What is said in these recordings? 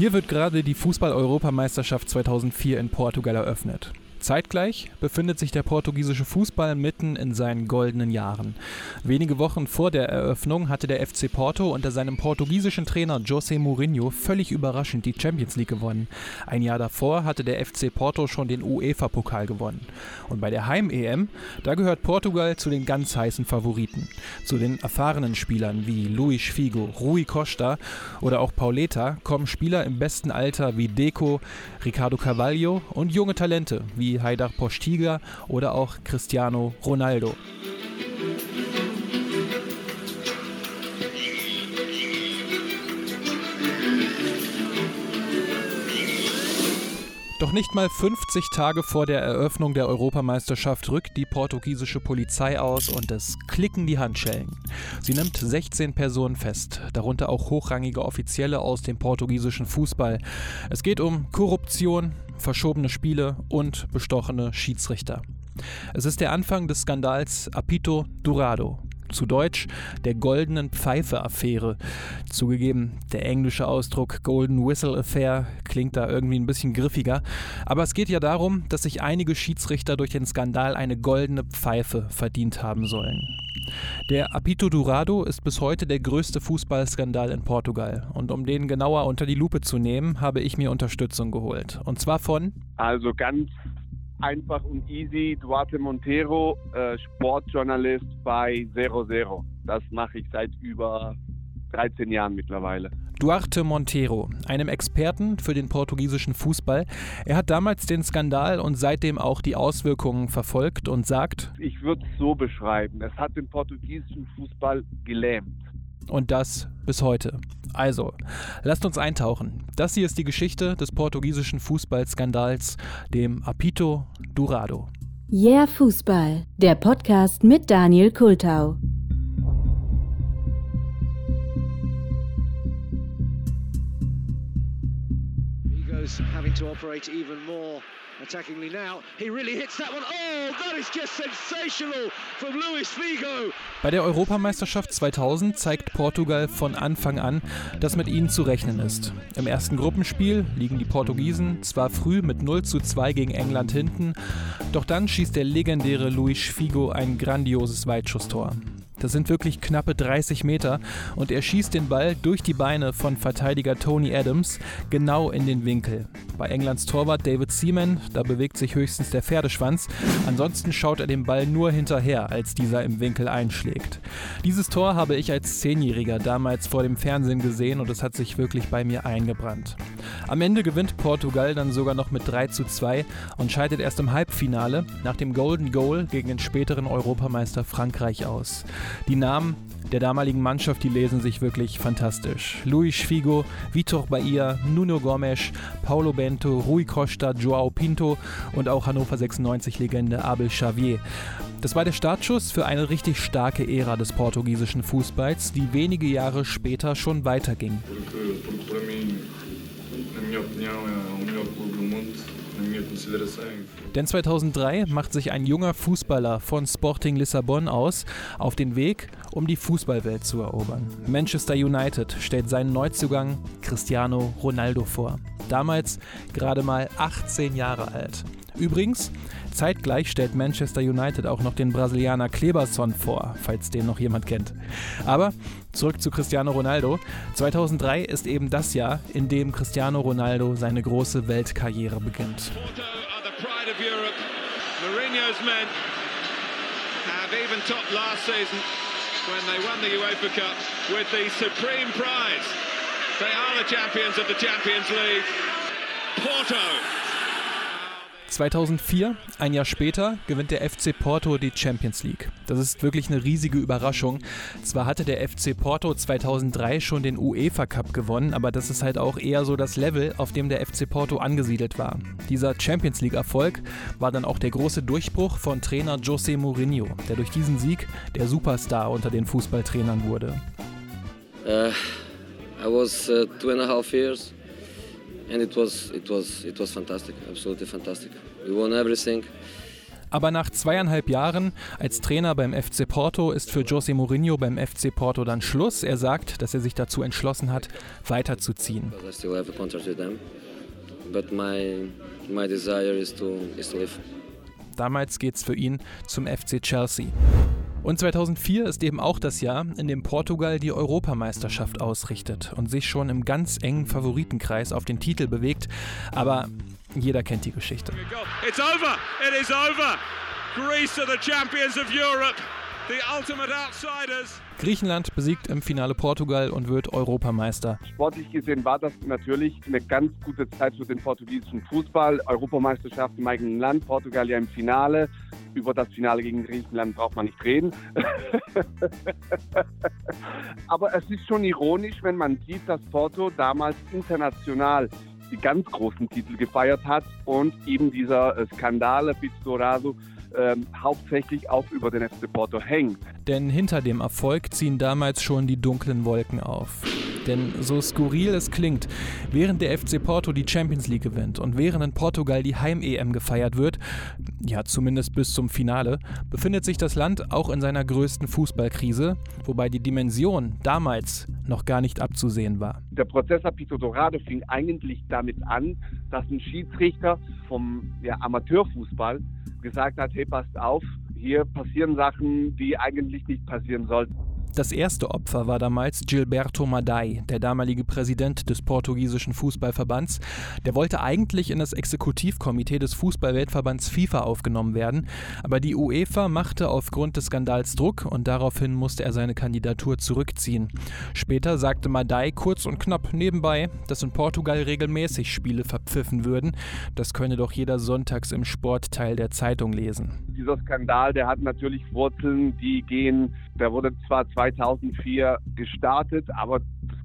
Hier wird gerade die Fußball-Europameisterschaft 2004 in Portugal eröffnet. Zeitgleich befindet sich der portugiesische Fußball mitten in seinen goldenen Jahren. Wenige Wochen vor der Eröffnung hatte der FC Porto unter seinem portugiesischen Trainer José Mourinho völlig überraschend die Champions League gewonnen. Ein Jahr davor hatte der FC Porto schon den UEFA-Pokal gewonnen. Und bei der Heim-EM, da gehört Portugal zu den ganz heißen Favoriten. Zu den erfahrenen Spielern wie Luis Figo, Rui Costa oder auch Pauleta kommen Spieler im besten Alter wie Deco, Ricardo Carvalho und junge Talente wie wie Haidar Postiga oder auch Cristiano Ronaldo. Doch nicht mal 50 Tage vor der Eröffnung der Europameisterschaft rückt die portugiesische Polizei aus und es klicken die Handschellen. Sie nimmt 16 Personen fest, darunter auch hochrangige Offizielle aus dem portugiesischen Fußball. Es geht um Korruption, verschobene Spiele und bestochene Schiedsrichter. Es ist der Anfang des Skandals Apito Durado zu Deutsch der goldenen Pfeife-Affäre. Zugegeben, der englische Ausdruck Golden Whistle Affair klingt da irgendwie ein bisschen griffiger. Aber es geht ja darum, dass sich einige Schiedsrichter durch den Skandal eine goldene Pfeife verdient haben sollen. Der Apito Durado ist bis heute der größte Fußballskandal in Portugal. Und um den genauer unter die Lupe zu nehmen, habe ich mir Unterstützung geholt. Und zwar von. Also ganz einfach und easy. Duarte Montero, äh, Sportjournalist bei Zero Zero. Das mache ich seit über 13 Jahren mittlerweile. Duarte Monteiro, einem Experten für den portugiesischen Fußball. Er hat damals den Skandal und seitdem auch die Auswirkungen verfolgt und sagt, ich würde es so beschreiben, es hat den portugiesischen Fußball gelähmt. Und das bis heute. Also, lasst uns eintauchen. Das hier ist die Geschichte des portugiesischen Fußballskandals, dem Apito Durado. Yeah Fußball, der Podcast mit Daniel Kultau. Having to operate even more attackingly now. He really hits that one. Oh, that is just sensational from Luis Figo. Bei der Europameisterschaft 2000 zeigt Portugal von Anfang an, dass mit ihnen zu rechnen ist. Im ersten Gruppenspiel liegen die Portugiesen zwar früh mit 0 zu 2 gegen England hinten, doch dann schießt der legendäre Luis Figo ein grandioses Weitschusstor. Das sind wirklich knappe 30 Meter und er schießt den Ball durch die Beine von Verteidiger Tony Adams genau in den Winkel. Bei Englands Torwart David Seaman, da bewegt sich höchstens der Pferdeschwanz. Ansonsten schaut er dem Ball nur hinterher, als dieser im Winkel einschlägt. Dieses Tor habe ich als Zehnjähriger damals vor dem Fernsehen gesehen und es hat sich wirklich bei mir eingebrannt. Am Ende gewinnt Portugal dann sogar noch mit 3 zu 2 und scheidet erst im Halbfinale nach dem Golden Goal gegen den späteren Europameister Frankreich aus. Die Namen der damaligen Mannschaft, die lesen sich wirklich fantastisch. Luis Figo, Vitor Bahia, Nuno Gomes, Paulo Bento, Rui Costa, Joao Pinto und auch Hannover 96-Legende Abel Xavier. Das war der Startschuss für eine richtig starke Ära des portugiesischen Fußballs, die wenige Jahre später schon weiterging. Denn 2003 macht sich ein junger Fußballer von Sporting Lissabon aus auf den Weg, um die Fußballwelt zu erobern. Manchester United stellt seinen Neuzugang Cristiano Ronaldo vor. Damals gerade mal 18 Jahre alt. Übrigens, zeitgleich stellt Manchester United auch noch den Brasilianer Kleberson vor, falls den noch jemand kennt. Aber zurück zu Cristiano Ronaldo. 2003 ist eben das Jahr, in dem Cristiano Ronaldo seine große Weltkarriere beginnt. Porto 2004, ein Jahr später, gewinnt der FC Porto die Champions League. Das ist wirklich eine riesige Überraschung. Zwar hatte der FC Porto 2003 schon den UEFA Cup gewonnen, aber das ist halt auch eher so das Level, auf dem der FC Porto angesiedelt war. Dieser Champions League-Erfolg war dann auch der große Durchbruch von Trainer José Mourinho, der durch diesen Sieg der Superstar unter den Fußballtrainern wurde. Uh, I was uh, two and a half years and it was it was it was fantastic, absolutely fantastic. We won everything. Aber nach zweieinhalb Jahren als Trainer beim FC Porto ist für José Mourinho beim FC Porto dann Schluss. Er sagt, dass er sich dazu entschlossen hat, weiterzuziehen. Damals geht es für ihn zum FC Chelsea. Und 2004 ist eben auch das Jahr, in dem Portugal die Europameisterschaft ausrichtet und sich schon im ganz engen Favoritenkreis auf den Titel bewegt. Aber jeder kennt die Geschichte. It's over. It is over. Greece are the champions of Europe. The ultimate outsiders. Griechenland besiegt im Finale Portugal und wird Europameister. Sportlich gesehen war das natürlich eine ganz gute Zeit für den portugiesischen Fußball. Europameisterschaft im eigenen Land, Portugal ja im Finale. Über das Finale gegen Griechenland braucht man nicht reden. Aber es ist schon ironisch, wenn man sieht, dass Porto damals international die ganz großen Titel gefeiert hat und eben dieser Skandal Pizzorado ähm, hauptsächlich auch über den FC Porto hängt. Denn hinter dem Erfolg ziehen damals schon die dunklen Wolken auf. Denn so skurril es klingt, während der FC Porto die Champions League gewinnt und während in Portugal die Heim-EM gefeiert wird, ja zumindest bis zum Finale, befindet sich das Land auch in seiner größten Fußballkrise, wobei die Dimension damals noch gar nicht abzusehen war. Der Prozess Apito Dorado fing eigentlich damit an, dass ein Schiedsrichter vom ja, Amateurfußball gesagt hat, hey, passt auf, hier passieren Sachen, die eigentlich nicht passieren sollten. Das erste Opfer war damals Gilberto Madei, der damalige Präsident des portugiesischen Fußballverbands. Der wollte eigentlich in das Exekutivkomitee des Fußballweltverbands FIFA aufgenommen werden, aber die UEFA machte aufgrund des Skandals Druck und daraufhin musste er seine Kandidatur zurückziehen. Später sagte Madei kurz und knapp nebenbei, dass in Portugal regelmäßig Spiele verpfiffen würden. Das könne doch jeder sonntags im Sportteil der Zeitung lesen. Dieser Skandal, der hat natürlich Wurzeln, die gehen, der wurde zwar 2004 gestartet, aber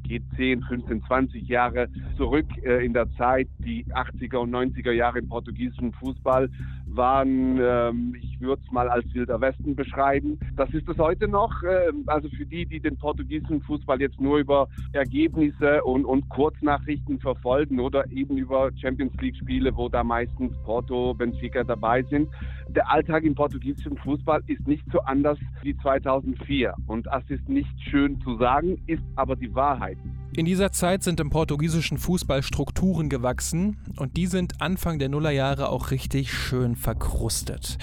geht 10, 15, 20 Jahre zurück äh, in der Zeit. Die 80er und 90er Jahre im portugiesischen Fußball waren, ähm, ich würde es mal als Wilder Westen beschreiben. Das ist es heute noch. Äh, also für die, die den portugiesischen Fußball jetzt nur über Ergebnisse und, und Kurznachrichten verfolgen oder eben über Champions League-Spiele, wo da meistens Porto, Benfica dabei sind. Der Alltag im portugiesischen Fußball ist nicht so anders wie 2004. Und das ist nicht schön zu sagen, ist aber die Wahrheit. In dieser Zeit sind im portugiesischen Fußball Strukturen gewachsen und die sind Anfang der Nullerjahre auch richtig schön verkrustet.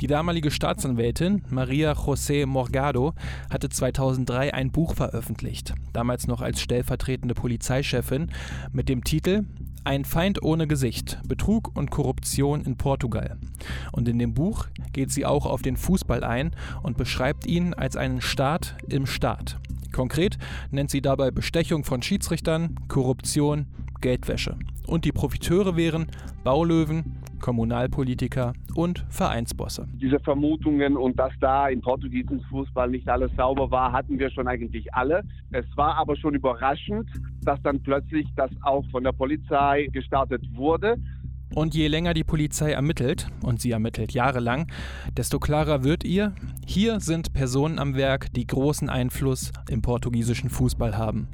Die damalige Staatsanwältin Maria José Morgado hatte 2003 ein Buch veröffentlicht, damals noch als stellvertretende Polizeichefin, mit dem Titel ein Feind ohne Gesicht, Betrug und Korruption in Portugal. Und in dem Buch geht sie auch auf den Fußball ein und beschreibt ihn als einen Staat im Staat. Konkret nennt sie dabei Bestechung von Schiedsrichtern, Korruption, Geldwäsche. Und die Profiteure wären Baulöwen, Kommunalpolitiker und Vereinsbosse. Diese Vermutungen und dass da im portugiesischen Fußball nicht alles sauber war, hatten wir schon eigentlich alle. Es war aber schon überraschend, dass dann plötzlich das auch von der Polizei gestartet wurde. Und je länger die Polizei ermittelt, und sie ermittelt jahrelang, desto klarer wird ihr, hier sind Personen am Werk, die großen Einfluss im portugiesischen Fußball haben.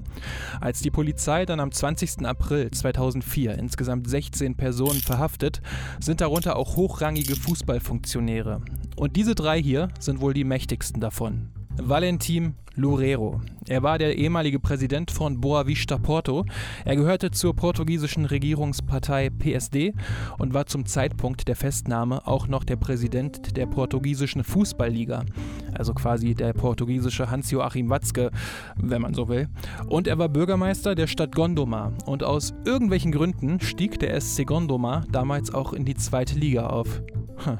Als die Polizei dann am 20. April 2004 insgesamt 16 Personen verhaftet, sind darunter auch hochrangige Fußballfunktionäre. Und diese drei hier sind wohl die mächtigsten davon. Valentim Loureiro. Er war der ehemalige Präsident von Boa Vista Porto. Er gehörte zur portugiesischen Regierungspartei PSD und war zum Zeitpunkt der Festnahme auch noch der Präsident der portugiesischen Fußballliga, also quasi der portugiesische Hans-Joachim Watzke, wenn man so will. Und er war Bürgermeister der Stadt Gondomar und aus irgendwelchen Gründen stieg der SC Gondomar damals auch in die zweite Liga auf. Hm.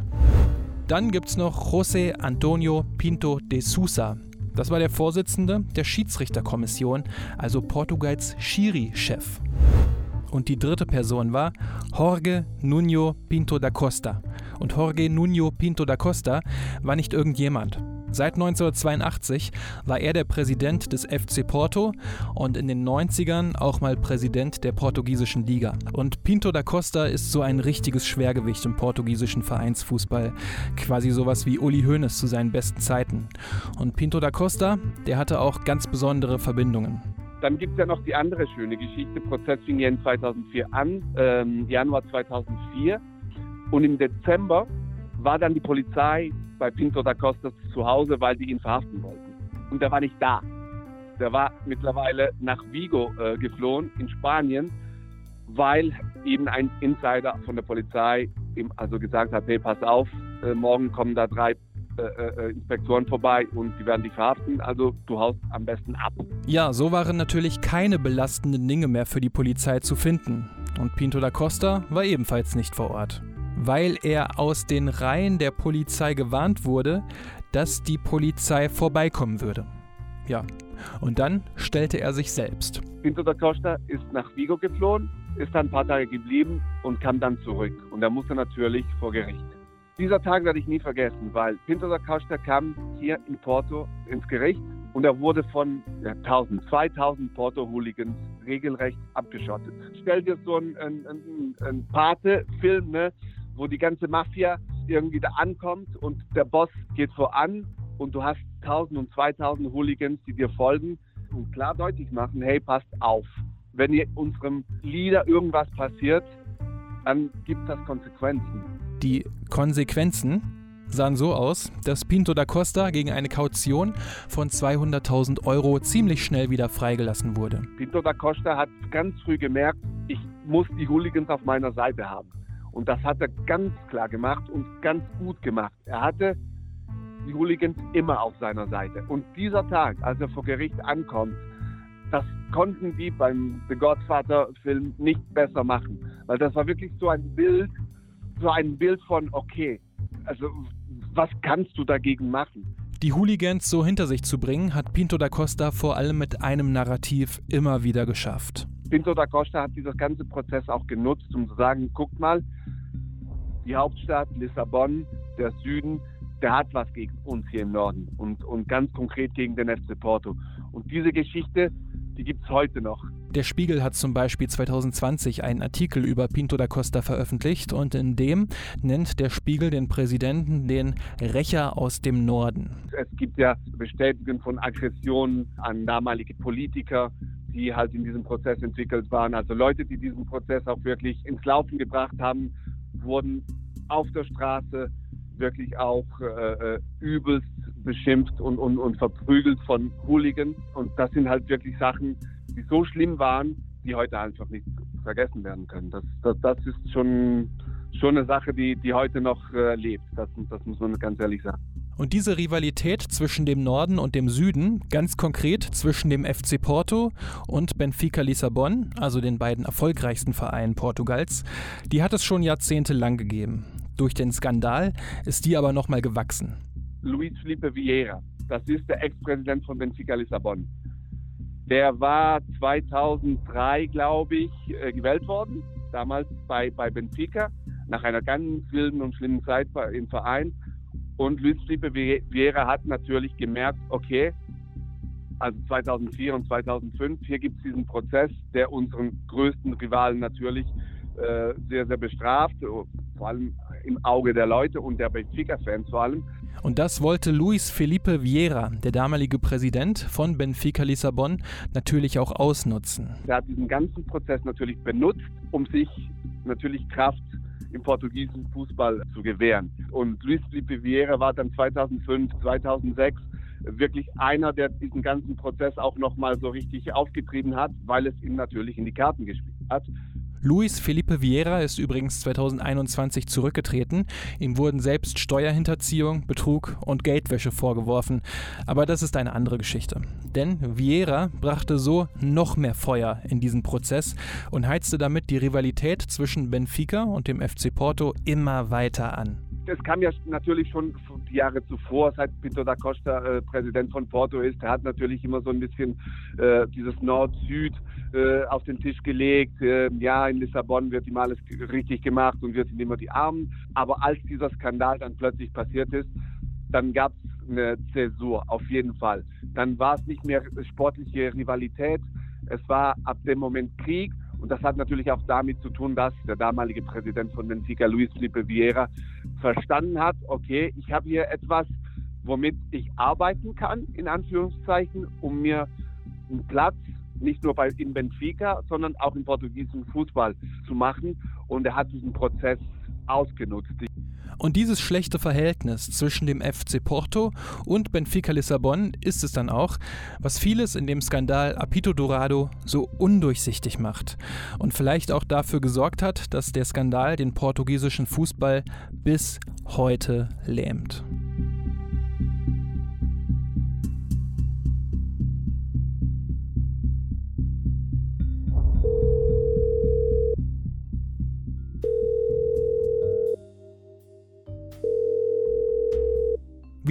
Dann gibt es noch José Antonio Pinto de Sousa. Das war der Vorsitzende der Schiedsrichterkommission, also Portugals Schiri-Chef. Und die dritte Person war Jorge Nuno Pinto da Costa. Und Jorge Nuno Pinto da Costa war nicht irgendjemand. Seit 1982 war er der Präsident des FC Porto und in den 90ern auch mal Präsident der portugiesischen Liga. Und Pinto da Costa ist so ein richtiges Schwergewicht im portugiesischen Vereinsfußball. Quasi sowas wie Uli Hoeneß zu seinen besten Zeiten. Und Pinto da Costa, der hatte auch ganz besondere Verbindungen. Dann gibt es ja noch die andere schöne Geschichte. Prozess fing ja in 2004 an, ähm, Januar 2004. Und im Dezember war dann die Polizei bei Pinto da Costa zu Hause, weil die ihn verhaften wollten. Und er war nicht da. Der war mittlerweile nach Vigo äh, geflohen in Spanien, weil eben ein Insider von der Polizei ihm also gesagt hat, hey, pass auf, äh, morgen kommen da drei äh, äh, Inspektoren vorbei und die werden dich verhaften, also du haust am besten ab. Ja, so waren natürlich keine belastenden Dinge mehr für die Polizei zu finden. Und Pinto da Costa war ebenfalls nicht vor Ort. Weil er aus den Reihen der Polizei gewarnt wurde, dass die Polizei vorbeikommen würde. Ja, und dann stellte er sich selbst. Pinto da Costa ist nach Vigo geflohen, ist dann ein paar Tage geblieben und kam dann zurück. Und er musste natürlich vor Gericht. Dieser Tag werde ich nie vergessen, weil Pinto da Costa kam hier in Porto ins Gericht und er wurde von ja, 1000, 2000 Porto-Hooligans regelrecht abgeschottet. Stell dir so einen, einen, einen Pate-Film, ne, wo die ganze Mafia irgendwie da ankommt und der Boss geht voran und du hast 1000 und 2000 Hooligans, die dir folgen und klar deutlich machen, hey, passt auf. Wenn ihr unserem Leader irgendwas passiert, dann gibt das Konsequenzen. Die Konsequenzen sahen so aus, dass Pinto da Costa gegen eine Kaution von 200.000 Euro ziemlich schnell wieder freigelassen wurde. Pinto da Costa hat ganz früh gemerkt, ich muss die Hooligans auf meiner Seite haben. Und das hat er ganz klar gemacht und ganz gut gemacht. Er hatte die Hooligans immer auf seiner Seite. Und dieser Tag, als er vor Gericht ankommt, das konnten die beim The Godfather-Film nicht besser machen. Weil das war wirklich so ein Bild, so ein Bild von, okay, also was kannst du dagegen machen? Die Hooligans so hinter sich zu bringen, hat Pinto da Costa vor allem mit einem Narrativ immer wieder geschafft. Pinto da Costa hat dieser ganze Prozess auch genutzt, um zu sagen, guckt mal, die Hauptstadt Lissabon, der Süden, der hat was gegen uns hier im Norden und, und ganz konkret gegen den FC Porto. Und diese Geschichte, die gibt es heute noch. Der Spiegel hat zum Beispiel 2020 einen Artikel über Pinto da Costa veröffentlicht und in dem nennt der Spiegel den Präsidenten den Rächer aus dem Norden. Es gibt ja Bestätigungen von Aggressionen an damalige Politiker, die halt in diesem Prozess entwickelt waren. Also Leute, die diesen Prozess auch wirklich ins Laufen gebracht haben, wurden auf der Straße wirklich auch äh, äh übelst beschimpft und, und, und verprügelt von Hooligans. Und das sind halt wirklich Sachen, die so schlimm waren, die heute einfach nicht vergessen werden können. Das, das, das ist schon, schon eine Sache, die, die heute noch äh, lebt. Das, das muss man ganz ehrlich sagen. Und diese Rivalität zwischen dem Norden und dem Süden, ganz konkret zwischen dem FC Porto und Benfica Lissabon, also den beiden erfolgreichsten Vereinen Portugals, die hat es schon jahrzehntelang gegeben. Durch den Skandal ist die aber nochmal gewachsen. Luis Felipe Vieira, das ist der Ex-Präsident von Benfica Lissabon. Der war 2003, glaube ich, äh, gewählt worden, damals bei, bei Benfica, nach einer ganz wilden und schlimmen Zeit im Verein. Und Luis Felipe Vieira hat natürlich gemerkt, okay, also 2004 und 2005, hier gibt es diesen Prozess, der unseren größten Rivalen natürlich äh, sehr, sehr bestraft, vor allem im Auge der Leute und der Benfica-Fans vor allem. Und das wollte Luis Felipe Vieira, der damalige Präsident von Benfica Lissabon, natürlich auch ausnutzen. Er hat diesen ganzen Prozess natürlich benutzt, um sich natürlich Kraft im portugiesischen Fußball zu gewähren. Und Luis Felipe Vieira war dann 2005, 2006 wirklich einer, der diesen ganzen Prozess auch nochmal so richtig aufgetrieben hat, weil es ihm natürlich in die Karten gespielt hat. Luis Felipe Vieira ist übrigens 2021 zurückgetreten. Ihm wurden selbst Steuerhinterziehung, Betrug und Geldwäsche vorgeworfen. Aber das ist eine andere Geschichte. Denn Vieira brachte so noch mehr Feuer in diesen Prozess und heizte damit die Rivalität zwischen Benfica und dem FC Porto immer weiter an. Es kam ja natürlich schon die Jahre zuvor, seit Pinto da Costa äh, Präsident von Porto ist. Er hat natürlich immer so ein bisschen äh, dieses Nord-Süd äh, auf den Tisch gelegt. Äh, ja, in Lissabon wird ihm alles richtig gemacht und wir sind immer die Armen. Aber als dieser Skandal dann plötzlich passiert ist, dann gab es eine Zäsur, auf jeden Fall. Dann war es nicht mehr sportliche Rivalität, es war ab dem Moment Krieg. Und das hat natürlich auch damit zu tun, dass der damalige Präsident von Benfica, Luis Felipe Vieira, verstanden hat, okay, ich habe hier etwas, womit ich arbeiten kann, in Anführungszeichen, um mir einen Platz nicht nur bei, in Benfica, sondern auch im portugiesischen Fußball zu machen. Und er hat diesen Prozess ausgenutzt. Und dieses schlechte Verhältnis zwischen dem FC Porto und Benfica Lissabon ist es dann auch, was vieles in dem Skandal Apito Dorado so undurchsichtig macht und vielleicht auch dafür gesorgt hat, dass der Skandal den portugiesischen Fußball bis heute lähmt.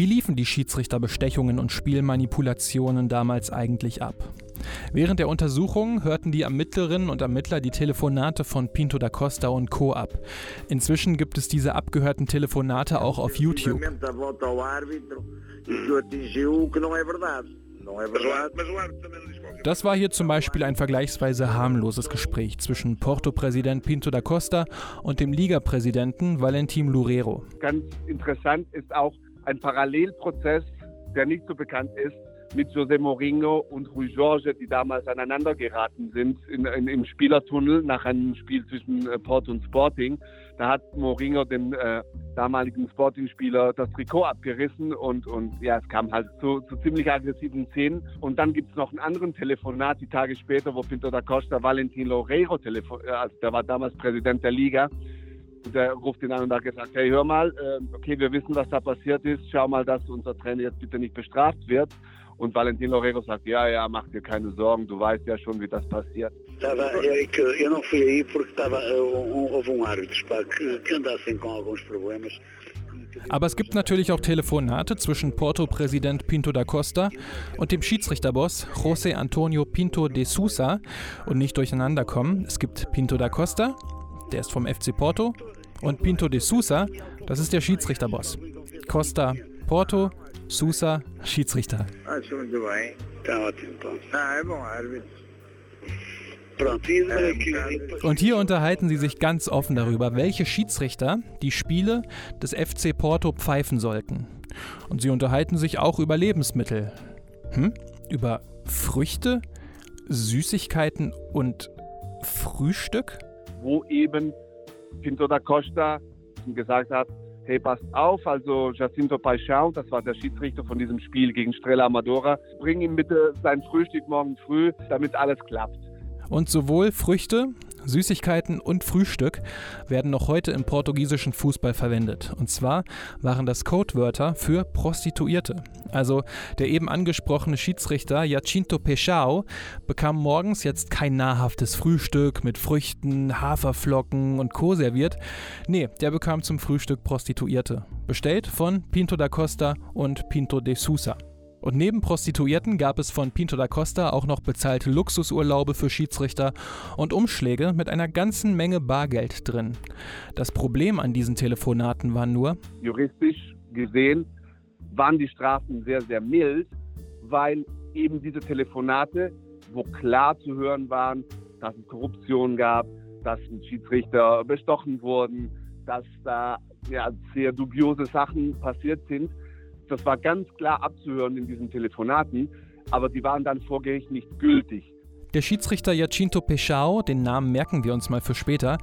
Wie liefen die Schiedsrichterbestechungen und Spielmanipulationen damals eigentlich ab? Während der Untersuchung hörten die Ermittlerinnen und Ermittler die Telefonate von Pinto da Costa und Co. ab. Inzwischen gibt es diese abgehörten Telefonate auch auf YouTube. Das war hier zum Beispiel ein vergleichsweise harmloses Gespräch zwischen Porto-Präsident Pinto da Costa und dem Liga-Präsidenten Valentim Loureiro. Ganz interessant ist auch, ein Parallelprozess, der nicht so bekannt ist, mit José Mourinho und Rui Jorge, die damals aneinander geraten sind in, in, im Spielertunnel nach einem Spiel zwischen äh, Porto und Sporting. Da hat Mourinho den äh, damaligen Sporting-Spieler das Trikot abgerissen und, und ja, es kam halt zu, zu ziemlich aggressiven Szenen. Und dann gibt es noch einen anderen Telefonat, die Tage später, wo Pinto da Costa Valentin Loureiro, telefon äh, also der war damals Präsident der Liga, der ruft ihn an und hat gesagt, hey, hör mal, äh, okay, wir wissen, was da passiert ist. Schau mal, dass unser Trainer jetzt bitte nicht bestraft wird. Und Valentin Lorero sagt, ja, ja, mach dir keine Sorgen, du weißt ja schon, wie das passiert. Eu não fui aí porque estava, houve um árbitro que andassem com alguns problemas. Aber es gibt natürlich auch Telefonate zwischen Porto-Präsident Pinto da Costa und dem Schiedsrichterboss José Antonio Pinto de Sousa und nicht durcheinander kommen. Es gibt Pinto da Costa, der ist vom FC Porto, und Pinto de Sousa, das ist der Schiedsrichterboss. Costa Porto, Sousa Schiedsrichter. Und hier unterhalten sie sich ganz offen darüber, welche Schiedsrichter die Spiele des FC Porto pfeifen sollten. Und sie unterhalten sich auch über Lebensmittel. Hm? Über Früchte, Süßigkeiten und Frühstück? Wo eben Pinto da Costa gesagt hat, hey, passt auf, also Jacinto Paixão, das war der Schiedsrichter von diesem Spiel gegen Strela Amadora, bring ihm bitte sein Frühstück morgen früh, damit alles klappt. Und sowohl Früchte, Süßigkeiten und Frühstück werden noch heute im portugiesischen Fußball verwendet. Und zwar waren das Codewörter für Prostituierte. Also der eben angesprochene Schiedsrichter Jacinto Peixao bekam morgens jetzt kein nahrhaftes Frühstück mit Früchten, Haferflocken und Co. serviert. Nee, der bekam zum Frühstück Prostituierte. Bestellt von Pinto da Costa und Pinto de Sousa. Und neben Prostituierten gab es von Pinto da Costa auch noch bezahlte Luxusurlaube für Schiedsrichter und Umschläge mit einer ganzen Menge Bargeld drin. Das Problem an diesen Telefonaten war nur, juristisch gesehen waren die Strafen sehr, sehr mild, weil eben diese Telefonate, wo klar zu hören waren, dass es Korruption gab, dass Schiedsrichter bestochen wurden, dass da ja, sehr dubiose Sachen passiert sind, das war ganz klar abzuhören in diesen Telefonaten, aber die waren dann vor Gericht nicht gültig. Der Schiedsrichter Jacinto Peixao, den Namen merken wir uns mal für später,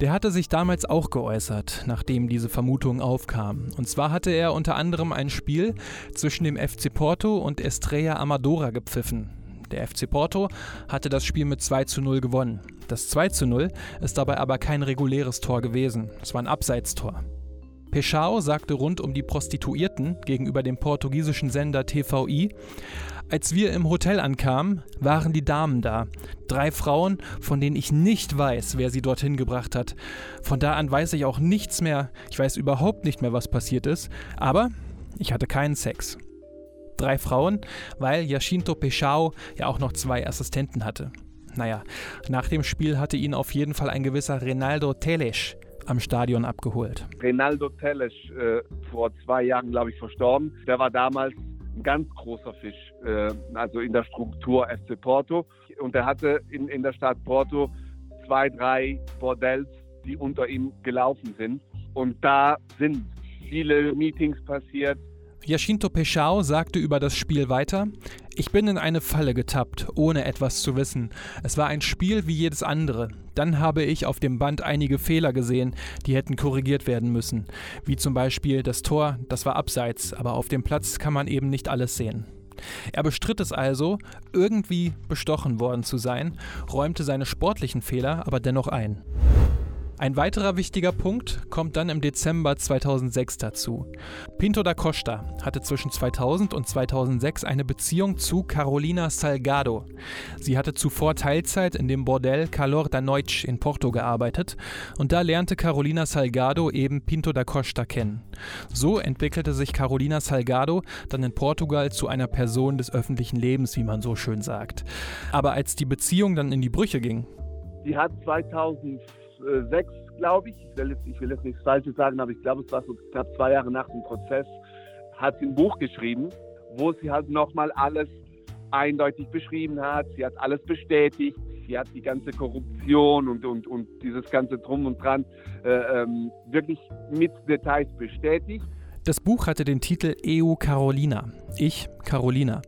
der hatte sich damals auch geäußert, nachdem diese Vermutung aufkam. Und zwar hatte er unter anderem ein Spiel zwischen dem FC Porto und Estrella Amadora gepfiffen. Der FC Porto hatte das Spiel mit 2 zu 0 gewonnen. Das 2 zu 0 ist dabei aber kein reguläres Tor gewesen, es war ein Abseitstor. Peixao sagte rund um die Prostituierten gegenüber dem portugiesischen Sender TVI, als wir im Hotel ankamen, waren die Damen da. Drei Frauen, von denen ich nicht weiß, wer sie dorthin gebracht hat. Von da an weiß ich auch nichts mehr. Ich weiß überhaupt nicht mehr, was passiert ist. Aber ich hatte keinen Sex. Drei Frauen, weil Jacinto Peixao ja auch noch zwei Assistenten hatte. Naja, nach dem Spiel hatte ihn auf jeden Fall ein gewisser Renaldo Teles am Stadion abgeholt. Reinaldo Teles, äh, vor zwei Jahren, glaube ich, verstorben. Der war damals ein ganz großer Fisch, äh, also in der Struktur FC Porto. Und er hatte in, in der Stadt Porto zwei, drei Bordells, die unter ihm gelaufen sind. Und da sind viele Meetings passiert, Jacinto Peixao sagte über das Spiel weiter: Ich bin in eine Falle getappt, ohne etwas zu wissen. Es war ein Spiel wie jedes andere. Dann habe ich auf dem Band einige Fehler gesehen, die hätten korrigiert werden müssen. Wie zum Beispiel das Tor, das war abseits, aber auf dem Platz kann man eben nicht alles sehen. Er bestritt es also, irgendwie bestochen worden zu sein, räumte seine sportlichen Fehler aber dennoch ein. Ein weiterer wichtiger Punkt kommt dann im Dezember 2006 dazu. Pinto da Costa hatte zwischen 2000 und 2006 eine Beziehung zu Carolina Salgado. Sie hatte zuvor Teilzeit in dem Bordell Calor da Noite in Porto gearbeitet und da lernte Carolina Salgado eben Pinto da Costa kennen. So entwickelte sich Carolina Salgado dann in Portugal zu einer Person des öffentlichen Lebens, wie man so schön sagt. Aber als die Beziehung dann in die Brüche ging, Sie hat 2000 2006, glaube ich, ich will, jetzt, ich will jetzt nichts Falsches sagen, aber ich glaube, es war so knapp zwei Jahre nach dem Prozess, hat sie ein Buch geschrieben, wo sie halt nochmal alles eindeutig beschrieben hat. Sie hat alles bestätigt. Sie hat die ganze Korruption und, und, und dieses ganze Drum und Dran äh, ähm, wirklich mit Details bestätigt. Das Buch hatte den Titel EU Carolina. Ich, Carolina.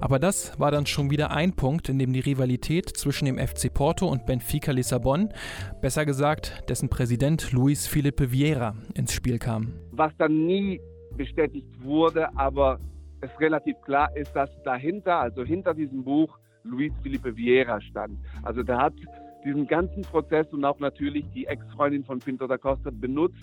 Aber das war dann schon wieder ein Punkt, in dem die Rivalität zwischen dem FC Porto und Benfica Lissabon, besser gesagt dessen Präsident Luis Felipe Vieira, ins Spiel kam. Was dann nie bestätigt wurde, aber es relativ klar ist, dass dahinter, also hinter diesem Buch, Luis Felipe Vieira stand. Also der hat diesen ganzen Prozess und auch natürlich die Ex-Freundin von Pinto da Costa benutzt,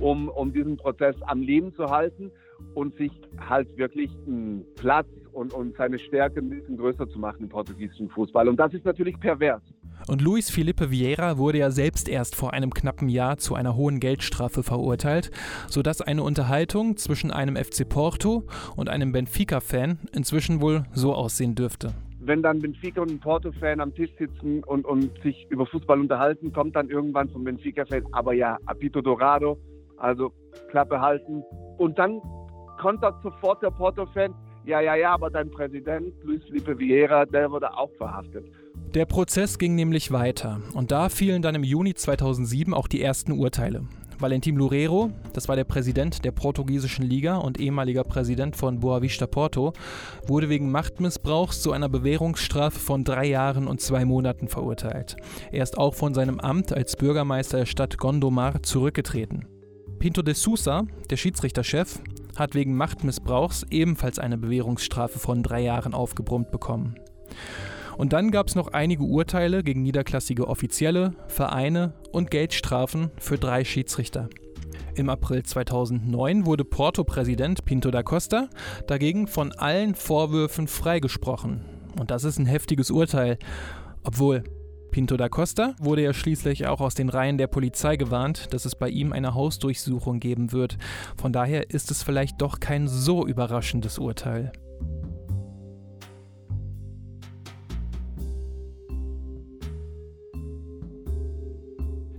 um, um diesen Prozess am Leben zu halten und sich halt wirklich einen Platz und, und seine Stärke ein bisschen größer zu machen im portugiesischen Fußball. Und das ist natürlich pervers. Und Luis Felipe Vieira wurde ja selbst erst vor einem knappen Jahr zu einer hohen Geldstrafe verurteilt, sodass eine Unterhaltung zwischen einem FC Porto und einem Benfica-Fan inzwischen wohl so aussehen dürfte wenn dann Benfica und ein Porto-Fan am Tisch sitzen und, und sich über Fußball unterhalten, kommt dann irgendwann vom Benfica-Fan, aber ja, Apito Dorado, also Klappe halten. Und dann kontert sofort der Porto-Fan, ja, ja, ja, aber dein Präsident, Luis Felipe Vieira, der wurde auch verhaftet. Der Prozess ging nämlich weiter und da fielen dann im Juni 2007 auch die ersten Urteile. Valentim Loureiro, das war der Präsident der portugiesischen Liga und ehemaliger Präsident von Boavista Porto, wurde wegen Machtmissbrauchs zu einer Bewährungsstrafe von drei Jahren und zwei Monaten verurteilt. Er ist auch von seinem Amt als Bürgermeister der Stadt Gondomar zurückgetreten. Pinto de Sousa, der Schiedsrichterchef, hat wegen Machtmissbrauchs ebenfalls eine Bewährungsstrafe von drei Jahren aufgebrummt bekommen. Und dann gab es noch einige Urteile gegen niederklassige Offizielle, Vereine und Geldstrafen für drei Schiedsrichter. Im April 2009 wurde Porto-Präsident Pinto da Costa dagegen von allen Vorwürfen freigesprochen. Und das ist ein heftiges Urteil. Obwohl, Pinto da Costa wurde ja schließlich auch aus den Reihen der Polizei gewarnt, dass es bei ihm eine Hausdurchsuchung geben wird. Von daher ist es vielleicht doch kein so überraschendes Urteil.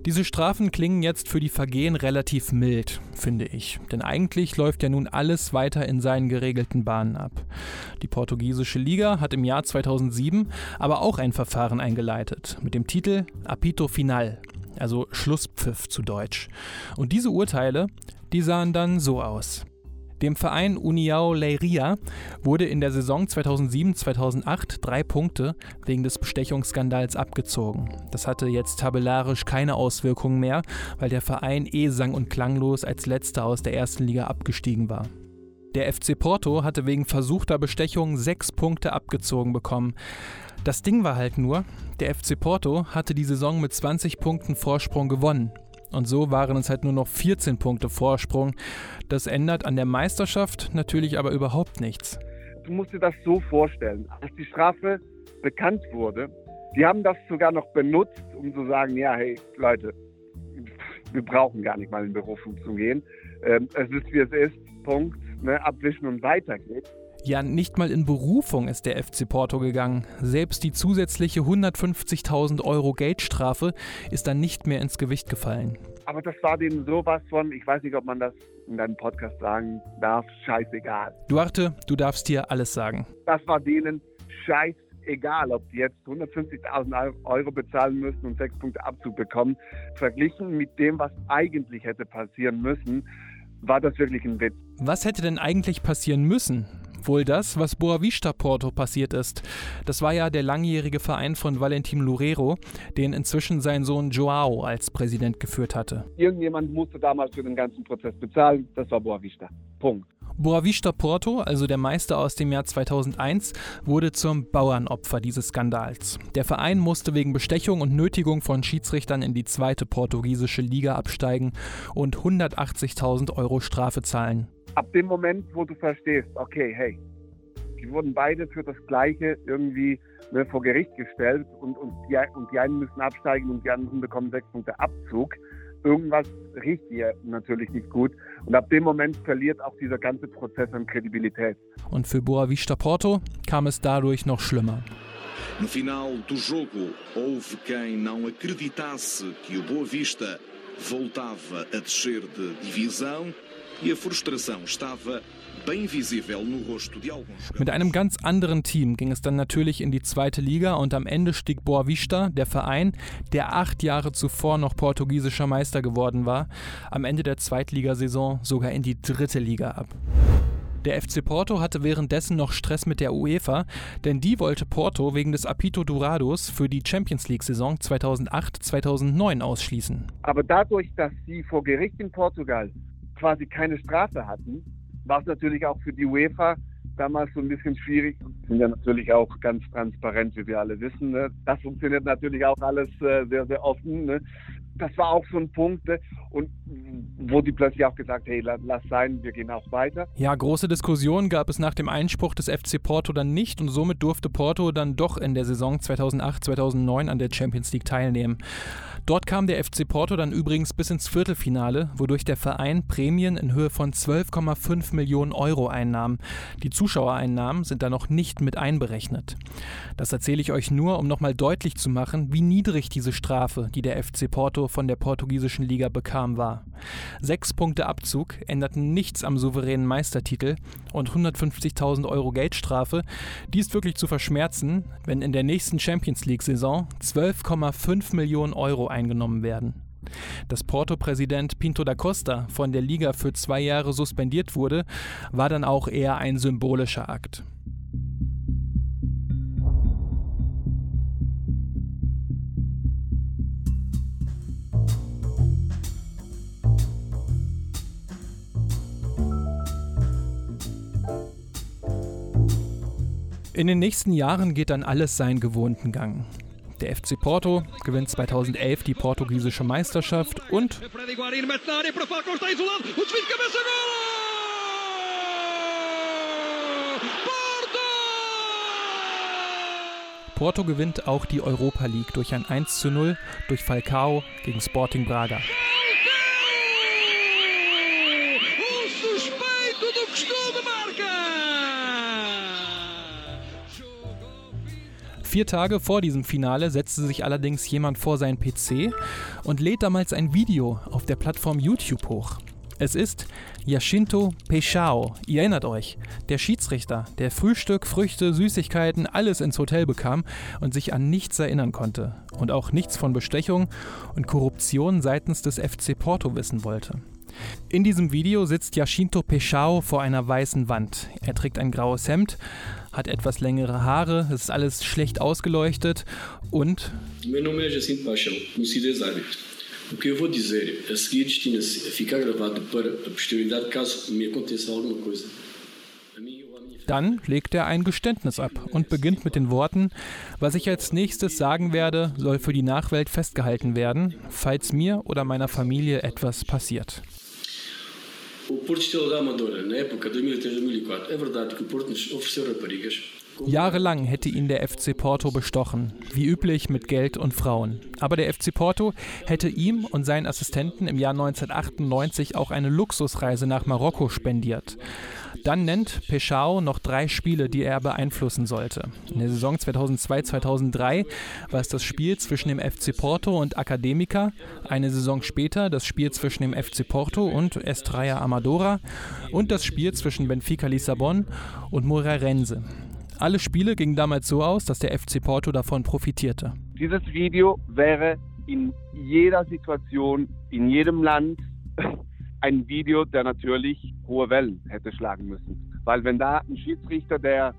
Diese Strafen klingen jetzt für die Vergehen relativ mild, finde ich, denn eigentlich läuft ja nun alles weiter in seinen geregelten Bahnen ab. Die portugiesische Liga hat im Jahr 2007 aber auch ein Verfahren eingeleitet mit dem Titel Apito Final, also Schlusspfiff zu Deutsch. Und diese Urteile, die sahen dann so aus. Dem Verein União Leiria wurde in der Saison 2007-2008 drei Punkte wegen des Bestechungsskandals abgezogen. Das hatte jetzt tabellarisch keine Auswirkungen mehr, weil der Verein eh sang- und klanglos als letzter aus der ersten Liga abgestiegen war. Der FC Porto hatte wegen versuchter Bestechung sechs Punkte abgezogen bekommen. Das Ding war halt nur, der FC Porto hatte die Saison mit 20 Punkten Vorsprung gewonnen. Und so waren es halt nur noch 14 Punkte Vorsprung. Das ändert an der Meisterschaft natürlich aber überhaupt nichts. Du musst dir das so vorstellen. Als die Strafe bekannt wurde, die haben das sogar noch benutzt, um zu sagen, ja, hey Leute, wir brauchen gar nicht mal in Berufung zu gehen. Ähm, es ist, wie es ist, Punkt, ne, abwischen und weitergehen. Ja, nicht mal in Berufung ist der FC Porto gegangen. Selbst die zusätzliche 150.000 Euro Geldstrafe ist dann nicht mehr ins Gewicht gefallen. Aber das war denen sowas von, ich weiß nicht, ob man das in deinem Podcast sagen darf, scheißegal. Duarte, du darfst dir alles sagen. Das war denen scheißegal, ob die jetzt 150.000 Euro bezahlen müssen und sechs Punkte Abzug bekommen. Verglichen mit dem, was eigentlich hätte passieren müssen, war das wirklich ein Witz. Was hätte denn eigentlich passieren müssen? Wohl das, was Boavista Porto passiert ist. Das war ja der langjährige Verein von Valentin Loureiro, den inzwischen sein Sohn Joao als Präsident geführt hatte. Irgendjemand musste damals für den ganzen Prozess bezahlen, das war Boavista. Punkt. Boavista Porto, also der Meister aus dem Jahr 2001, wurde zum Bauernopfer dieses Skandals. Der Verein musste wegen Bestechung und Nötigung von Schiedsrichtern in die zweite portugiesische Liga absteigen und 180.000 Euro Strafe zahlen. Ab dem Moment, wo du verstehst, okay, hey, die wurden beide für das Gleiche irgendwie ne, vor Gericht gestellt und, und, die, und die einen müssen absteigen und die anderen bekommen sechs Punkte Abzug irgendwas riecht hier natürlich nicht gut. Und ab dem Moment verliert auch dieser ganze Prozess an Kredibilität. Und für Boa Vista Porto kam es dadurch noch schlimmer. No final do jogo, houve quem não acreditasse que o Boa Vista voltava a descer de divisão e mit einem ganz anderen Team ging es dann natürlich in die zweite Liga und am Ende stieg Boavista, der Verein, der acht Jahre zuvor noch portugiesischer Meister geworden war, am Ende der Zweitligasaison sogar in die dritte Liga ab. Der FC Porto hatte währenddessen noch Stress mit der UEFA, denn die wollte Porto wegen des Apito Dourados für die Champions League-Saison 2008-2009 ausschließen. Aber dadurch, dass sie vor Gericht in Portugal quasi keine Strafe hatten, war es natürlich auch für die UEFA damals so ein bisschen schwierig. Sind ja natürlich auch ganz transparent, wie wir alle wissen. Ne? Das funktioniert natürlich auch alles äh, sehr, sehr offen. Ne? Das war auch so ein Punkt. Ne? Und wo die plötzlich auch gesagt, hey, lass, sein, wir gehen auch weiter. Ja, große Diskussionen gab es nach dem Einspruch des FC Porto dann nicht und somit durfte Porto dann doch in der Saison 2008-2009 an der Champions League teilnehmen. Dort kam der FC Porto dann übrigens bis ins Viertelfinale, wodurch der Verein Prämien in Höhe von 12,5 Millionen Euro einnahm. Die Zuschauereinnahmen sind da noch nicht mit einberechnet. Das erzähle ich euch nur, um nochmal deutlich zu machen, wie niedrig diese Strafe, die der FC Porto von der portugiesischen Liga bekam, war. Sechs Punkte Abzug änderten nichts am souveränen Meistertitel und 150.000 Euro Geldstrafe, die ist wirklich zu verschmerzen, wenn in der nächsten Champions League-Saison 12,5 Millionen Euro eingenommen werden. Dass Porto-Präsident Pinto da Costa von der Liga für zwei Jahre suspendiert wurde, war dann auch eher ein symbolischer Akt. In den nächsten Jahren geht dann alles seinen gewohnten Gang. Der FC Porto gewinnt 2011 die portugiesische Meisterschaft und Porto gewinnt auch die Europa League durch ein 1 zu 0 durch Falcao gegen Sporting Braga. Vier Tage vor diesem Finale setzte sich allerdings jemand vor seinen PC und lädt damals ein Video auf der Plattform YouTube hoch. Es ist Yashinto Peixao. Ihr erinnert euch, der Schiedsrichter, der Frühstück, Früchte, Süßigkeiten, alles ins Hotel bekam und sich an nichts erinnern konnte und auch nichts von Bestechung und Korruption seitens des FC Porto wissen wollte. In diesem Video sitzt Yashinto Peixao vor einer weißen Wand. Er trägt ein graues Hemd, hat etwas längere Haare, es ist alles schlecht ausgeleuchtet und. Meu nome é Jacinto Paixão, conhecido ex árbitro. O que eu vou dizer a seguir destina-se a ficar gravado para a posterioridade caso me aconteça alguma coisa. Dann legt er ein Geständnis ab und beginnt mit den Worten, was ich als nächstes sagen werde, soll für die Nachwelt festgehalten werden, falls mir oder meiner Familie etwas passiert. O Porto Estrela da Amadora, na época 2003-2004, é verdade que o Porto nos ofereceu raparigas. Jahrelang hätte ihn der FC Porto bestochen, wie üblich mit Geld und Frauen. Aber der FC Porto hätte ihm und seinen Assistenten im Jahr 1998 auch eine Luxusreise nach Marokko spendiert. Dann nennt Peshao noch drei Spiele, die er beeinflussen sollte. In der Saison 2002-2003 war es das Spiel zwischen dem FC Porto und Academica, eine Saison später das Spiel zwischen dem FC Porto und Estrella Amadora und das Spiel zwischen Benfica Lissabon und Moreirense. Alle Spiele gingen damals so aus, dass der FC Porto davon profitierte. Dieses Video wäre in jeder Situation, in jedem Land ein Video, der natürlich hohe Wellen hätte schlagen müssen. Weil wenn da ein Schiedsrichter, der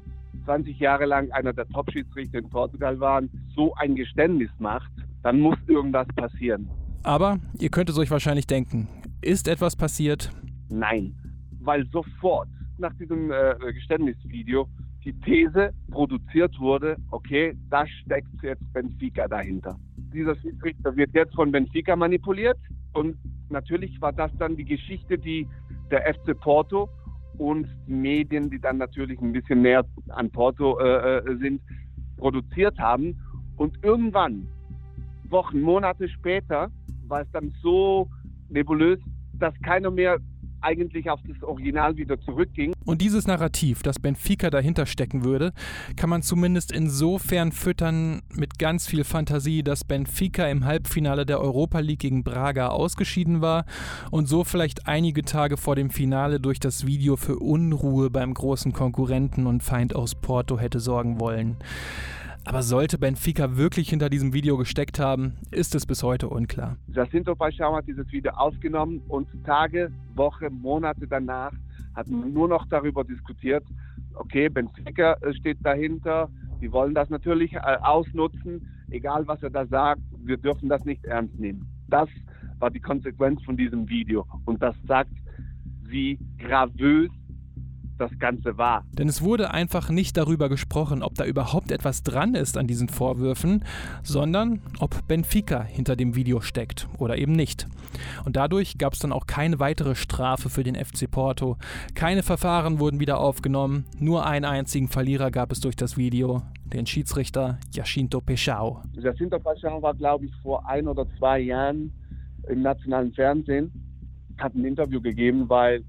20 Jahre lang einer der Top-Schiedsrichter in Portugal war, so ein Geständnis macht, dann muss irgendwas passieren. Aber ihr könnt es euch wahrscheinlich denken, ist etwas passiert? Nein, weil sofort nach diesem äh, Geständnisvideo die These produziert wurde, okay, da steckt jetzt Benfica dahinter. Dieser Schiedsrichter wird jetzt von Benfica manipuliert und natürlich war das dann die Geschichte, die der FC Porto und die Medien, die dann natürlich ein bisschen näher an Porto äh, äh sind, produziert haben. Und irgendwann, Wochen, Monate später, war es dann so nebulös, dass keiner mehr eigentlich auf das Original wieder zurückging. Und dieses Narrativ, das Benfica dahinter stecken würde, kann man zumindest insofern füttern mit ganz viel Fantasie, dass Benfica im Halbfinale der Europa League gegen Braga ausgeschieden war und so vielleicht einige Tage vor dem Finale durch das Video für Unruhe beim großen Konkurrenten und Feind aus Porto hätte sorgen wollen. Aber sollte Benfica wirklich hinter diesem Video gesteckt haben, ist es bis heute unklar. Jacinto Paixão hat dieses Video aufgenommen und Tage, Wochen, Monate danach hat man nur noch darüber diskutiert, okay, Benfica steht dahinter, die wollen das natürlich äh, ausnutzen, egal was er da sagt, wir dürfen das nicht ernst nehmen. Das war die Konsequenz von diesem Video und das sagt, wie gravös das Ganze war. Denn es wurde einfach nicht darüber gesprochen, ob da überhaupt etwas dran ist an diesen Vorwürfen, sondern ob Benfica hinter dem Video steckt oder eben nicht. Und dadurch gab es dann auch keine weitere Strafe für den FC Porto. Keine Verfahren wurden wieder aufgenommen, nur einen einzigen Verlierer gab es durch das Video, den Schiedsrichter Jacinto Peixao. Jacinto Peixao war, glaube ich, vor ein oder zwei Jahren im nationalen Fernsehen, hat ein Interview gegeben, weil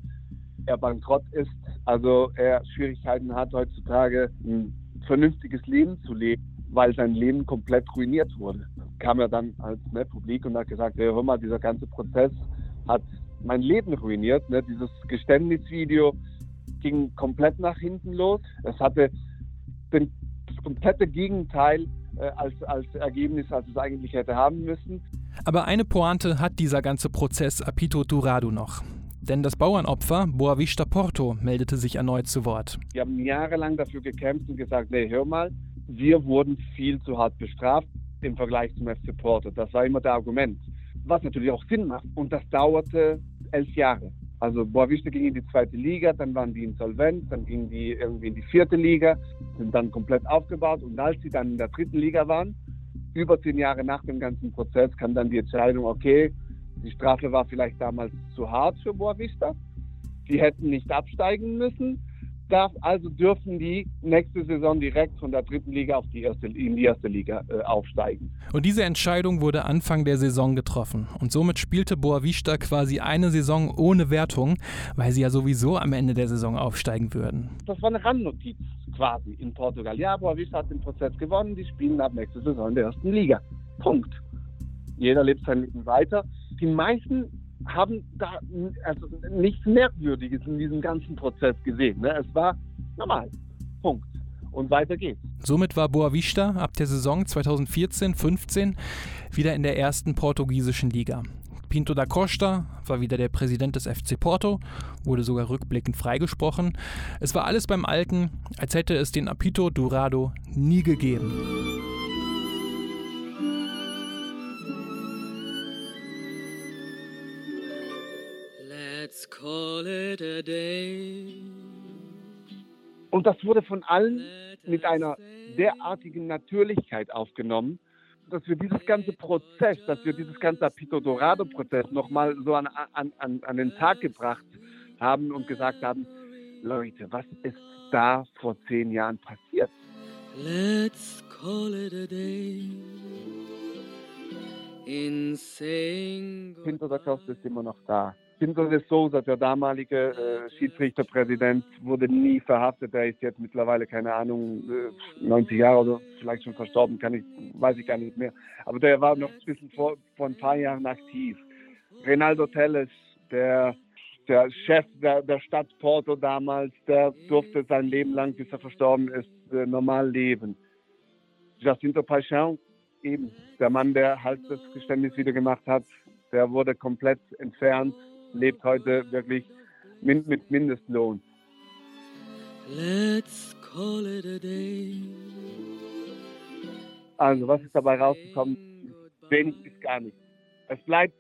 er bankrott ist also er Schwierigkeiten hat heutzutage ein vernünftiges Leben zu leben, weil sein Leben komplett ruiniert wurde. Kam er dann als ne, Publik und hat gesagt, hey, hör mal, dieser ganze Prozess hat mein Leben ruiniert. Ne? Dieses Geständnisvideo ging komplett nach hinten los. Es hatte den, das komplette Gegenteil äh, als, als Ergebnis, als es eigentlich hätte haben müssen. Aber eine Pointe hat dieser ganze Prozess Apito Durado noch. Denn das Bauernopfer Boavista Porto meldete sich erneut zu Wort. Wir haben jahrelang dafür gekämpft und gesagt, nee, hör mal, wir wurden viel zu hart bestraft im Vergleich zum FC Porto. Das war immer der Argument. Was natürlich auch Sinn macht. Und das dauerte elf Jahre. Also Boavista ging in die zweite Liga, dann waren die insolvent, dann gingen die irgendwie in die vierte Liga, sind dann komplett aufgebaut. Und als sie dann in der dritten Liga waren, über zehn Jahre nach dem ganzen Prozess, kam dann die Entscheidung, okay, die Strafe war vielleicht damals zu hart für Boavista. Die hätten nicht absteigen müssen. Also dürfen die nächste Saison direkt von der dritten Liga auf die erste, in die erste Liga äh, aufsteigen. Und diese Entscheidung wurde Anfang der Saison getroffen. Und somit spielte Boavista quasi eine Saison ohne Wertung, weil sie ja sowieso am Ende der Saison aufsteigen würden. Das war eine Randnotiz quasi in Portugal. Ja, Boavista hat den Prozess gewonnen, die spielen ab nächste Saison in der ersten Liga. Punkt. Jeder lebt sein Leben weiter die meisten haben da also nichts Merkwürdiges in diesem ganzen Prozess gesehen. Ne? Es war normal. Punkt. Und weiter geht's. Somit war Boavista ab der Saison 2014-15 wieder in der ersten portugiesischen Liga. Pinto da Costa war wieder der Präsident des FC Porto, wurde sogar rückblickend freigesprochen. Es war alles beim Alten, als hätte es den Apito Dorado nie gegeben. Und das wurde von allen mit einer derartigen Natürlichkeit aufgenommen, dass wir dieses ganze Prozess, dass wir dieses ganze Apito Dorado-Prozess nochmal so an, an, an, an den Tag gebracht haben und gesagt haben, Leute, was ist da vor zehn Jahren passiert? Let's call it a day. Pinto da Costa ist immer noch da. Pinto de Souza, der damalige äh, Schiedsrichterpräsident, wurde nie verhaftet. Er ist jetzt mittlerweile, keine Ahnung, äh, 90 Jahre oder vielleicht schon verstorben, kann ich, weiß ich gar nicht mehr. Aber der war noch ein bisschen vor, vor ein paar Jahren aktiv. Reinaldo Telles, der, der Chef der, der Stadt Porto damals, der durfte sein Leben lang, bis er verstorben ist, äh, normal leben. Jacinto Paixão, eben der Mann, der halt das Geständnis wieder gemacht hat, der wurde komplett entfernt lebt heute wirklich mit, mit Mindestlohn. Let's call it a day. Also, was ist dabei rausgekommen? Wenig bis gar nicht. Es bleibt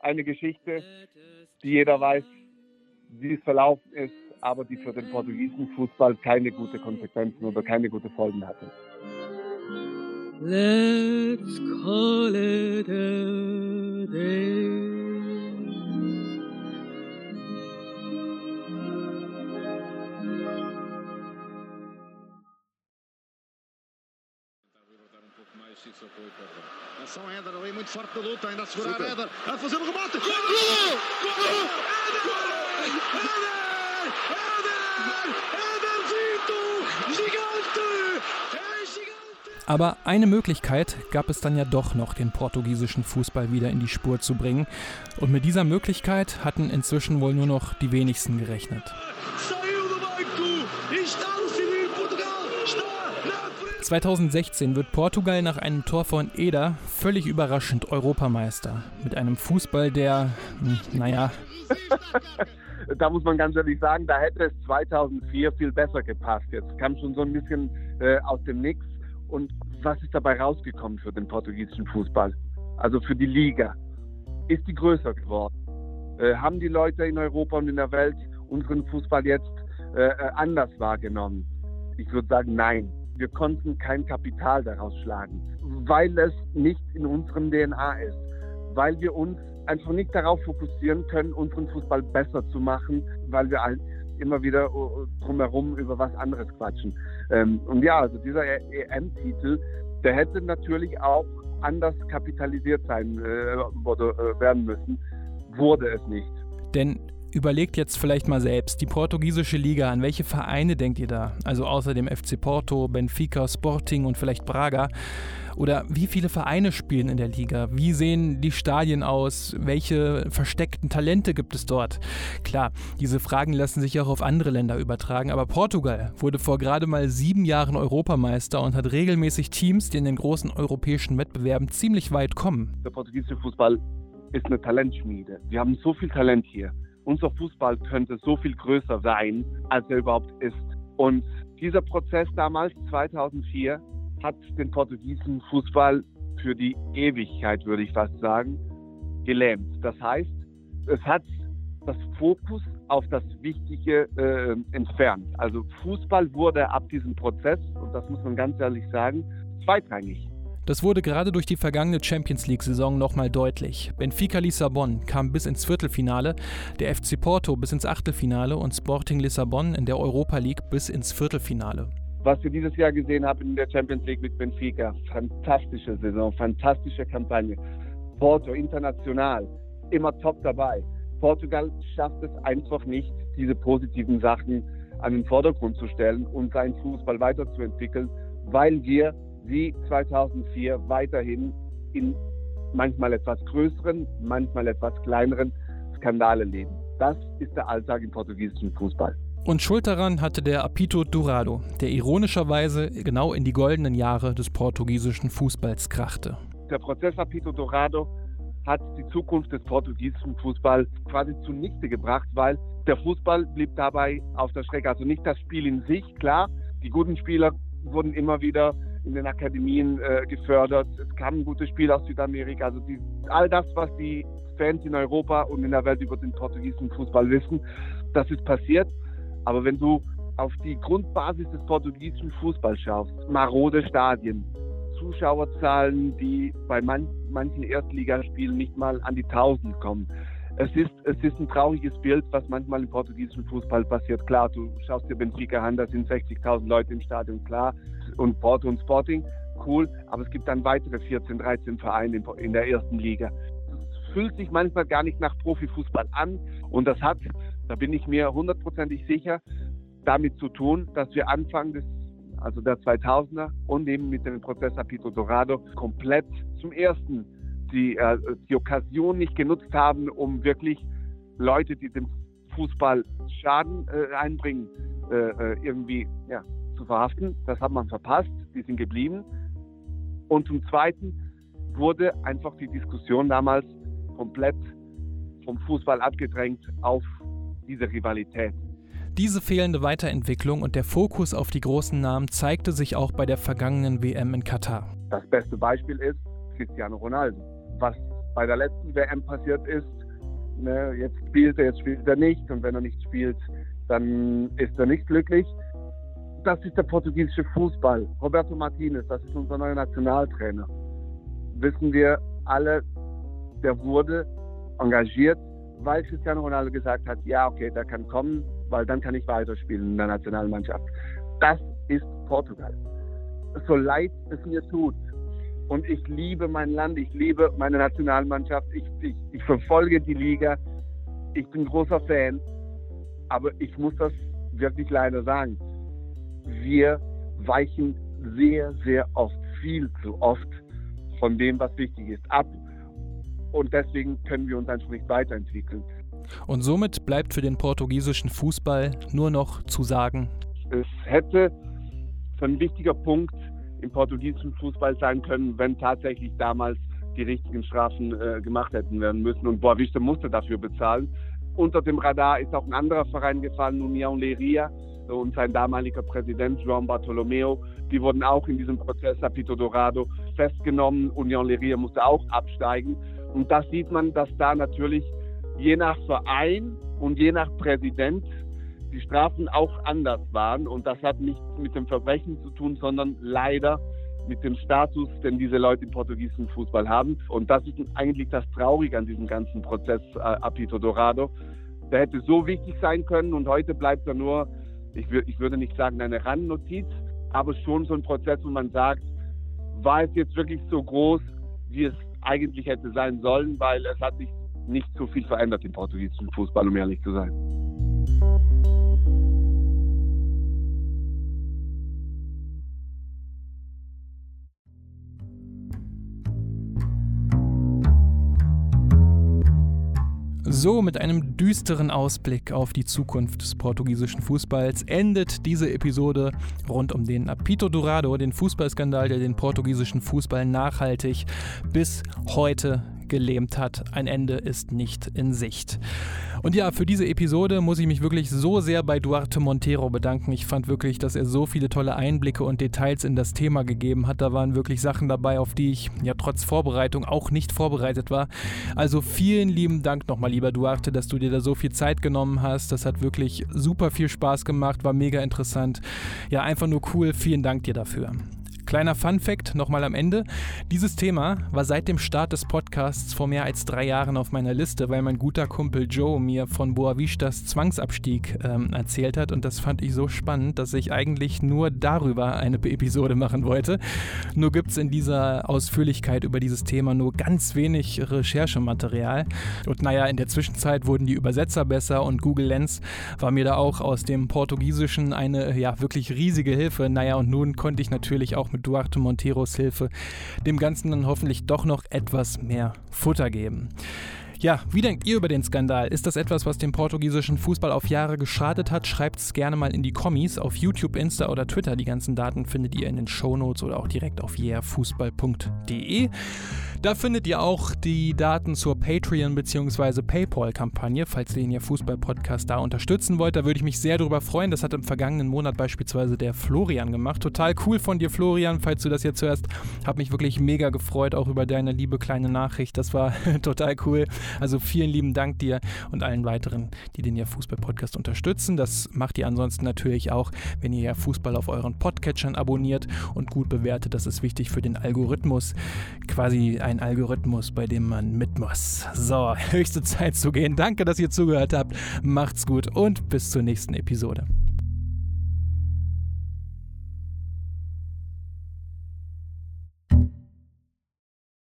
eine Geschichte, die jeder weiß, wie es verlaufen ist, aber die für den portugiesischen Fußball keine gute Konsequenzen oder keine gute Folgen hatte. Let's call it a day. Atenção, Éder ali muito forte da luta, ainda a segurar Éder, a fazer o rebote. Gol! Gol! Éder! Éder! Éder! Éderzito! Gigante! É gigante! Aber eine Möglichkeit gab es dann ja doch noch, den portugiesischen Fußball wieder in die Spur zu bringen. Und mit dieser Möglichkeit hatten inzwischen wohl nur noch die wenigsten gerechnet. Saiu do banco! Está a decidir Portugal! Está na frente! 2016 wird Portugal nach einem Tor von Eder völlig überraschend Europameister. Mit einem Fußball, der, hm, naja, da muss man ganz ehrlich sagen, da hätte es 2004 viel besser gepasst. Jetzt kam schon so ein bisschen äh, aus dem Nix. Und was ist dabei rausgekommen für den portugiesischen Fußball? Also für die Liga. Ist die größer geworden? Äh, haben die Leute in Europa und in der Welt unseren Fußball jetzt äh, äh anders wahrgenommen? Ich würde sagen, nein. Wir konnten kein Kapital daraus schlagen, weil es nicht in unserem DNA ist, weil wir uns einfach nicht darauf fokussieren können, unseren Fußball besser zu machen, weil wir halt immer wieder uh, drumherum über was anderes quatschen. Ähm, und ja, also dieser EM-Titel, der hätte natürlich auch anders kapitalisiert sein äh, äh, werden müssen, wurde es nicht. Denn überlegt jetzt vielleicht mal selbst, die portugiesische Liga, an welche Vereine denkt ihr da? Also außer dem FC Porto, Benfica, Sporting und vielleicht Braga. Oder wie viele Vereine spielen in der Liga? Wie sehen die Stadien aus? Welche versteckten Talente gibt es dort? Klar, diese Fragen lassen sich auch auf andere Länder übertragen, aber Portugal wurde vor gerade mal sieben Jahren Europameister und hat regelmäßig Teams, die in den großen europäischen Wettbewerben ziemlich weit kommen. Der portugiesische Fußball ist eine Talentschmiede. Wir haben so viel Talent hier. Unser Fußball könnte so viel größer sein, als er überhaupt ist. Und dieser Prozess damals, 2004, hat den portugiesischen Fußball für die Ewigkeit, würde ich fast sagen, gelähmt. Das heißt, es hat das Fokus auf das Wichtige äh, entfernt. Also Fußball wurde ab diesem Prozess, und das muss man ganz ehrlich sagen, zweitrangig. Das wurde gerade durch die vergangene Champions League-Saison nochmal deutlich. Benfica Lissabon kam bis ins Viertelfinale, der FC Porto bis ins Achtelfinale und Sporting Lissabon in der Europa League bis ins Viertelfinale. Was wir dieses Jahr gesehen haben in der Champions League mit Benfica, fantastische Saison, fantastische Kampagne. Porto international, immer top dabei. Portugal schafft es einfach nicht, diese positiven Sachen an den Vordergrund zu stellen und seinen Fußball weiterzuentwickeln, weil wir wie 2004 weiterhin in manchmal etwas größeren, manchmal etwas kleineren Skandale leben. Das ist der Alltag im portugiesischen Fußball. Und Schuld daran hatte der Apito Dourado, der ironischerweise genau in die goldenen Jahre des portugiesischen Fußballs krachte. Der Prozess Apito Dourado hat die Zukunft des portugiesischen Fußballs quasi zunichte gebracht, weil der Fußball blieb dabei auf der Strecke. Also nicht das Spiel in sich, klar, die guten Spieler wurden immer wieder in den Akademien äh, gefördert. Es kamen gute Spieler aus Südamerika. Also die, all das, was die Fans in Europa und in der Welt über den portugiesischen Fußball wissen, das ist passiert. Aber wenn du auf die Grundbasis des portugiesischen Fußballs schaust, marode Stadien, Zuschauerzahlen, die bei man, manchen Erstligaspielen nicht mal an die 1000 kommen. Es ist, es ist ein trauriges Bild, was manchmal im portugiesischen Fußball passiert. Klar, du schaust dir Benfica an, da sind 60.000 Leute im Stadion, klar. Und Porto und Sporting, cool. Aber es gibt dann weitere 14, 13 Vereine in, der ersten Liga. Es fühlt sich manchmal gar nicht nach Profifußball an. Und das hat da bin ich mir hundertprozentig sicher, damit zu tun, dass wir Anfang des, also der 2000er und eben mit dem Prozess Apito Dorado komplett zum ersten die, äh, die Okkasion nicht genutzt haben, um wirklich Leute, die dem Fußball Schaden äh, einbringen, äh, äh irgendwie ja, zu verhaften. Das hat man verpasst, die sind geblieben. Und zum Zweiten wurde einfach die Diskussion damals komplett vom Fußball abgedrängt auf diese Rivalität. Diese fehlende Weiterentwicklung und der Fokus auf die großen Namen zeigte sich auch bei der vergangenen WM in Katar. Das beste Beispiel ist Cristiano Ronaldo. Was bei der letzten WM passiert ist, ne, jetzt spielt er, jetzt spielt er nicht und wenn er nicht spielt, dann ist er nicht glücklich. Das ist der portugiesische Fußball. Roberto Martinez, das ist unser neuer Nationaltrainer. Wissen wir alle, der wurde engagiert, weil Cristiano Ronaldo gesagt hat, ja, okay, der kann kommen, weil dann kann ich weiterspielen in der Nationalmannschaft. Das ist Portugal. So leid es mir tut. Und ich liebe mein Land, ich liebe meine Nationalmannschaft, ich, ich, ich verfolge die Liga, ich bin großer Fan, aber ich muss das wirklich leider sagen. Wir weichen sehr, sehr oft, viel zu oft von dem, was wichtig ist, ab. Und deswegen können wir uns einfach nicht weiterentwickeln. Und somit bleibt für den portugiesischen Fußball nur noch zu sagen, es hätte ein wichtiger Punkt im portugiesischen Fußball sein können, wenn tatsächlich damals die richtigen Strafen äh, gemacht hätten werden müssen. Und Boavista musste dafür bezahlen. Unter dem Radar ist auch ein anderer Verein gefallen, União Leiria und sein damaliger Präsident João Bartolomeo. Die wurden auch in diesem Prozess Apito Dorado festgenommen. União Leiria musste auch absteigen. Und da sieht man, dass da natürlich je nach Verein und je nach Präsident die Strafen auch anders waren. Und das hat nichts mit dem Verbrechen zu tun, sondern leider mit dem Status, den diese Leute im portugiesischen Fußball haben. Und das ist eigentlich das Traurige an diesem ganzen Prozess äh, Apito Dorado. Der hätte so wichtig sein können und heute bleibt er nur, ich, ich würde nicht sagen eine Randnotiz, aber schon so ein Prozess, wo man sagt, war es jetzt wirklich so groß, wie es eigentlich hätte sein sollen, weil es hat sich nicht so viel verändert im portugiesischen Fußball, um ehrlich zu sein. So, mit einem düsteren Ausblick auf die Zukunft des portugiesischen Fußballs endet diese Episode rund um den Apito Dourado, den Fußballskandal, der den portugiesischen Fußball nachhaltig bis heute gelähmt hat. Ein Ende ist nicht in Sicht. Und ja, für diese Episode muss ich mich wirklich so sehr bei Duarte Montero bedanken. Ich fand wirklich, dass er so viele tolle Einblicke und Details in das Thema gegeben hat. Da waren wirklich Sachen dabei, auf die ich ja trotz Vorbereitung auch nicht vorbereitet war. Also vielen lieben Dank nochmal, lieber Duarte, dass du dir da so viel Zeit genommen hast. Das hat wirklich super viel Spaß gemacht, war mega interessant. Ja, einfach nur cool. Vielen Dank dir dafür. Kleiner Fun Fact nochmal am Ende. Dieses Thema war seit dem Start des Podcasts vor mehr als drei Jahren auf meiner Liste, weil mein guter Kumpel Joe mir von Boavistas Zwangsabstieg ähm, erzählt hat und das fand ich so spannend, dass ich eigentlich nur darüber eine Episode machen wollte. Nur gibt es in dieser Ausführlichkeit über dieses Thema nur ganz wenig Recherchematerial. Und naja, in der Zwischenzeit wurden die Übersetzer besser und Google Lens war mir da auch aus dem Portugiesischen eine ja wirklich riesige Hilfe. Naja, und nun konnte ich natürlich auch mit Duarte Monteros Hilfe dem Ganzen dann hoffentlich doch noch etwas mehr Futter geben. Ja, wie denkt ihr über den Skandal? Ist das etwas, was dem portugiesischen Fußball auf Jahre geschadet hat? Schreibt es gerne mal in die Kommis auf YouTube, Insta oder Twitter. Die ganzen Daten findet ihr in den Shownotes oder auch direkt auf yeahfußball.de. Da findet ihr auch die Daten zur Patreon- bzw. PayPal-Kampagne, falls ihr den Ja Fußball-Podcast da unterstützen wollt. Da würde ich mich sehr darüber freuen. Das hat im vergangenen Monat beispielsweise der Florian gemacht. Total cool von dir, Florian, falls du das jetzt hörst. Hab mich wirklich mega gefreut, auch über deine liebe kleine Nachricht. Das war total cool. Also vielen lieben Dank dir und allen weiteren, die den Ja Fußball-Podcast unterstützen. Das macht ihr ansonsten natürlich auch, wenn ihr Ja Fußball auf euren Podcatchern abonniert und gut bewertet. Das ist wichtig für den Algorithmus. Quasi ein Algorithmus, bei dem man mit muss. So, höchste Zeit zu gehen. Danke, dass ihr zugehört habt. Macht's gut und bis zur nächsten Episode.